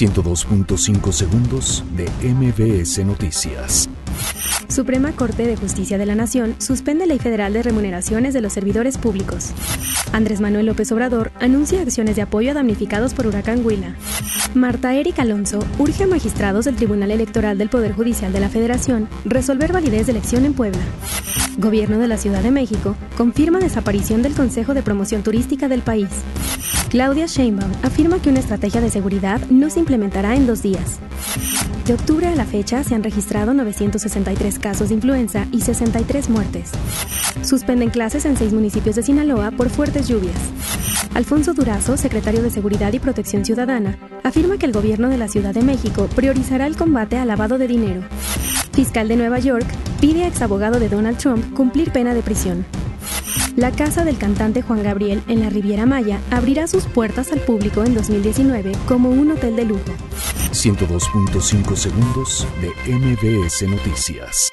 102.5 segundos de MBS Noticias. Suprema Corte de Justicia de la Nación suspende Ley Federal de Remuneraciones de los Servidores Públicos. Andrés Manuel López Obrador anuncia acciones de apoyo a damnificados por huracán Huila. Marta Erika Alonso urge a magistrados del Tribunal Electoral del Poder Judicial de la Federación resolver validez de elección en Puebla. Gobierno de la Ciudad de México confirma desaparición del Consejo de Promoción Turística del país. Claudia Sheinbaum afirma que una estrategia de seguridad no se implementará en dos días. De octubre a la fecha se han registrado 963 casos de influenza y 63 muertes. Suspenden clases en seis municipios de Sinaloa por fuertes lluvias. Alfonso Durazo, secretario de Seguridad y Protección Ciudadana, afirma que el gobierno de la Ciudad de México priorizará el combate al lavado de dinero. Fiscal de Nueva York pide a exabogado de Donald Trump cumplir pena de prisión. La casa del cantante Juan Gabriel en la Riviera Maya abrirá sus puertas al público en 2019 como un hotel de lujo. 102.5 segundos de MBS Noticias.